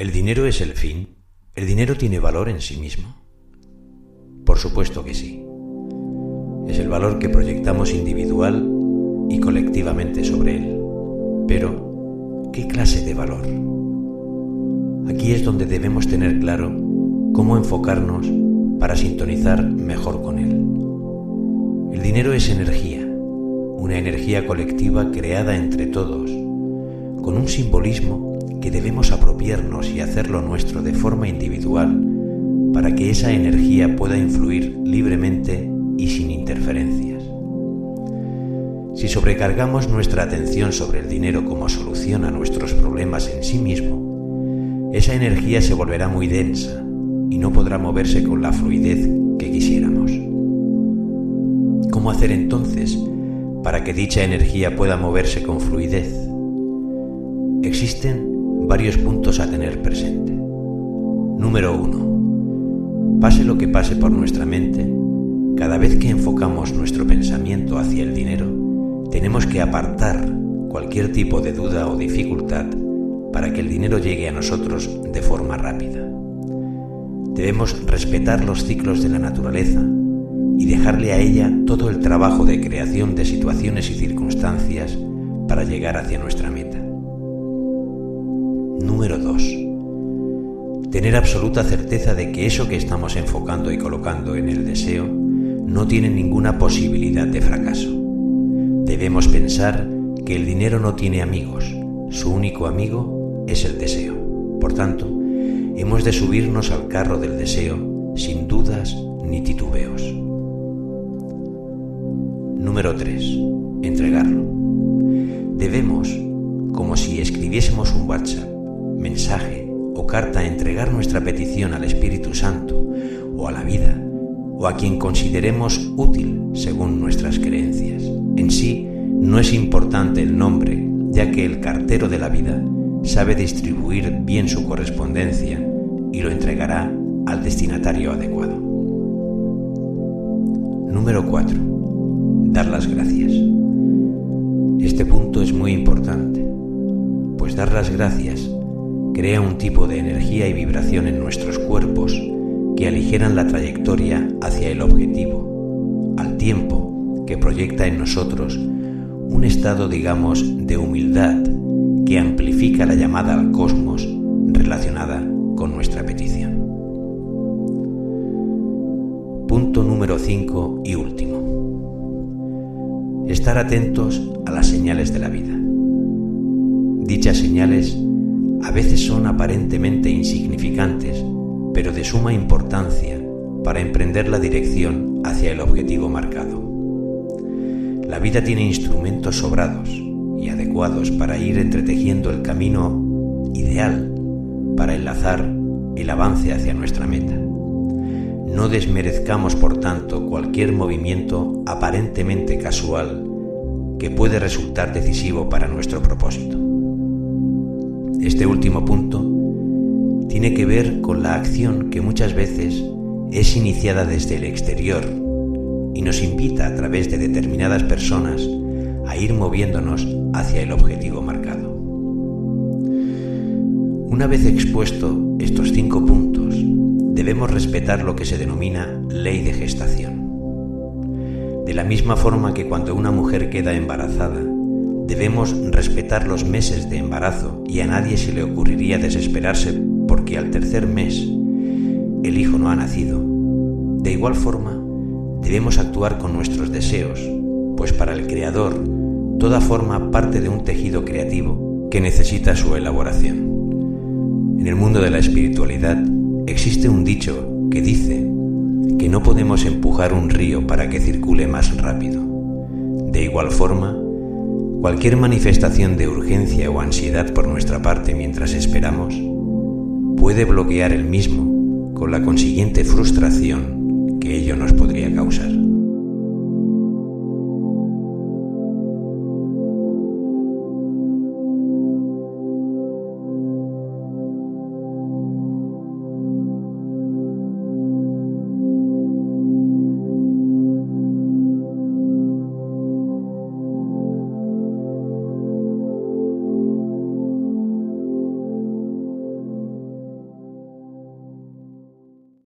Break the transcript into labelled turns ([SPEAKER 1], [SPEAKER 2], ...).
[SPEAKER 1] ¿El dinero es el fin? ¿El dinero tiene valor en sí mismo? Por supuesto que sí. Es el valor que proyectamos individual y colectivamente sobre él. Pero, ¿qué clase de valor? Aquí es donde debemos tener claro cómo enfocarnos para sintonizar mejor con él. El dinero es energía, una energía colectiva creada entre todos, con un simbolismo que debemos apropiarnos y hacerlo nuestro de forma individual para que esa energía pueda influir libremente y sin interferencias. Si sobrecargamos nuestra atención sobre el dinero como solución a nuestros problemas en sí mismo, esa energía se volverá muy densa y no podrá moverse con la fluidez que quisiéramos. ¿Cómo hacer entonces para que dicha energía pueda moverse con fluidez? Existen varios puntos a tener presente. Número 1. Pase lo que pase por nuestra mente, cada vez que enfocamos nuestro pensamiento hacia el dinero, tenemos que apartar cualquier tipo de duda o dificultad para que el dinero llegue a nosotros de forma rápida. Debemos respetar los ciclos de la naturaleza y dejarle a ella todo el trabajo de creación de situaciones y circunstancias para llegar hacia nuestra meta. Número 2. Tener absoluta certeza de que eso que estamos enfocando y colocando en el deseo no tiene ninguna posibilidad de fracaso. Debemos pensar que el dinero no tiene amigos, su único amigo es el deseo. Por tanto, hemos de subirnos al carro del deseo sin dudas ni titubeos. Número 3. Entregarlo. Debemos, como si escribiésemos un WhatsApp, mensaje o carta, entregar nuestra petición al Espíritu Santo o a la vida o a quien consideremos útil según nuestras creencias. En sí, no es importante el nombre, ya que el cartero de la vida sabe distribuir bien su correspondencia y lo entregará al destinatario adecuado. Número 4. Dar las gracias. Este punto es muy importante, pues dar las gracias crea un tipo de energía y vibración en nuestros cuerpos que aligeran la trayectoria hacia el objetivo, al tiempo que proyecta en nosotros un estado, digamos, de humildad que amplifica la llamada al cosmos relacionada con nuestra petición. Punto número 5 y último. Estar atentos a las señales de la vida. Dichas señales a veces son aparentemente insignificantes, pero de suma importancia para emprender la dirección hacia el objetivo marcado. La vida tiene instrumentos sobrados y adecuados para ir entretejiendo el camino ideal para enlazar el avance hacia nuestra meta. No desmerezcamos, por tanto, cualquier movimiento aparentemente casual que puede resultar decisivo para nuestro propósito. Este último punto tiene que ver con la acción que muchas veces es iniciada desde el exterior y nos invita a través de determinadas personas a ir moviéndonos hacia el objetivo marcado. Una vez expuesto estos cinco puntos, debemos respetar lo que se denomina ley de gestación. De la misma forma que cuando una mujer queda embarazada, debemos respetar los meses de embarazo y a nadie se le ocurriría desesperarse porque al tercer mes el hijo no ha nacido. De igual forma, debemos actuar con nuestros deseos, pues para el Creador toda forma parte de un tejido creativo que necesita su elaboración. En el mundo de la espiritualidad existe un dicho que dice que no podemos empujar un río para que circule más rápido. De igual forma, cualquier manifestación de urgencia o ansiedad por nuestra parte mientras esperamos puede bloquear el mismo con la consiguiente frustración